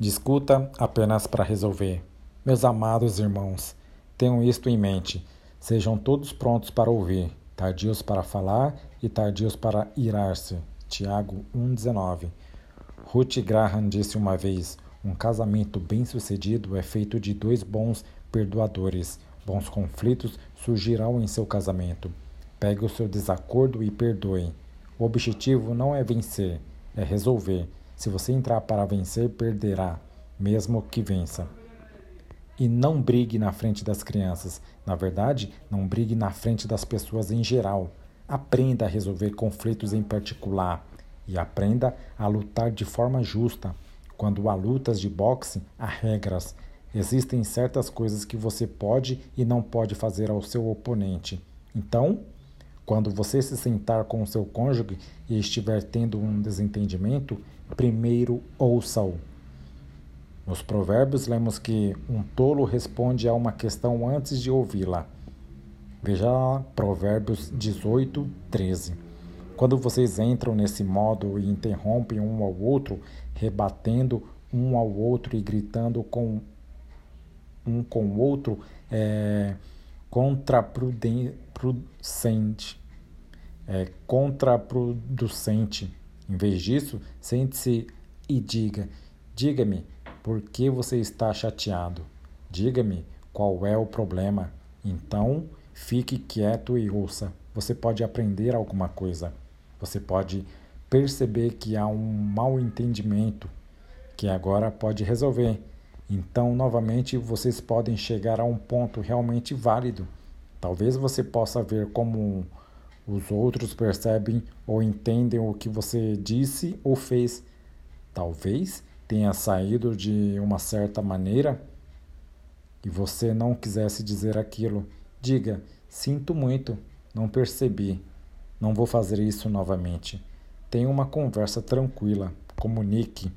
Discuta apenas para resolver. Meus amados irmãos, tenham isto em mente. Sejam todos prontos para ouvir, tardios para falar e tardios para irar-se. Tiago 1,19 Ruth Graham disse uma vez: Um casamento bem-sucedido é feito de dois bons perdoadores. Bons conflitos surgirão em seu casamento. Pegue o seu desacordo e perdoe. O objetivo não é vencer, é resolver. Se você entrar para vencer, perderá, mesmo que vença. E não brigue na frente das crianças. Na verdade, não brigue na frente das pessoas em geral. Aprenda a resolver conflitos em particular e aprenda a lutar de forma justa. Quando há lutas de boxe, há regras. Existem certas coisas que você pode e não pode fazer ao seu oponente. Então, quando você se sentar com o seu cônjuge e estiver tendo um desentendimento, primeiro ouça-o. Nos Provérbios, lemos que um tolo responde a uma questão antes de ouvi-la. Veja lá, Provérbios 18, 13. Quando vocês entram nesse modo e interrompem um ao outro, rebatendo um ao outro e gritando com um com o outro, é contraproducente. É contraproducente. Em vez disso, sente-se e diga: Diga-me, por que você está chateado? Diga-me qual é o problema. Então, fique quieto e ouça. Você pode aprender alguma coisa. Você pode perceber que há um mal entendimento que agora pode resolver. Então, novamente, vocês podem chegar a um ponto realmente válido. Talvez você possa ver como os outros percebem ou entendem o que você disse ou fez. Talvez tenha saído de uma certa maneira e você não quisesse dizer aquilo. Diga: Sinto muito, não percebi. Não vou fazer isso novamente. Tenha uma conversa tranquila. Comunique.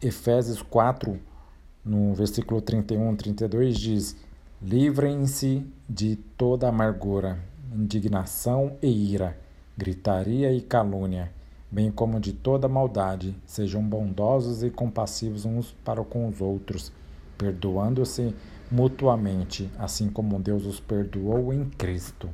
Efésios 4, no versículo 31 e 32, diz: Livrem-se de toda amargura, indignação e ira, gritaria e calúnia, bem como de toda maldade. Sejam bondosos e compassivos uns para com os outros, perdoando-se mutuamente, assim como Deus os perdoou em Cristo.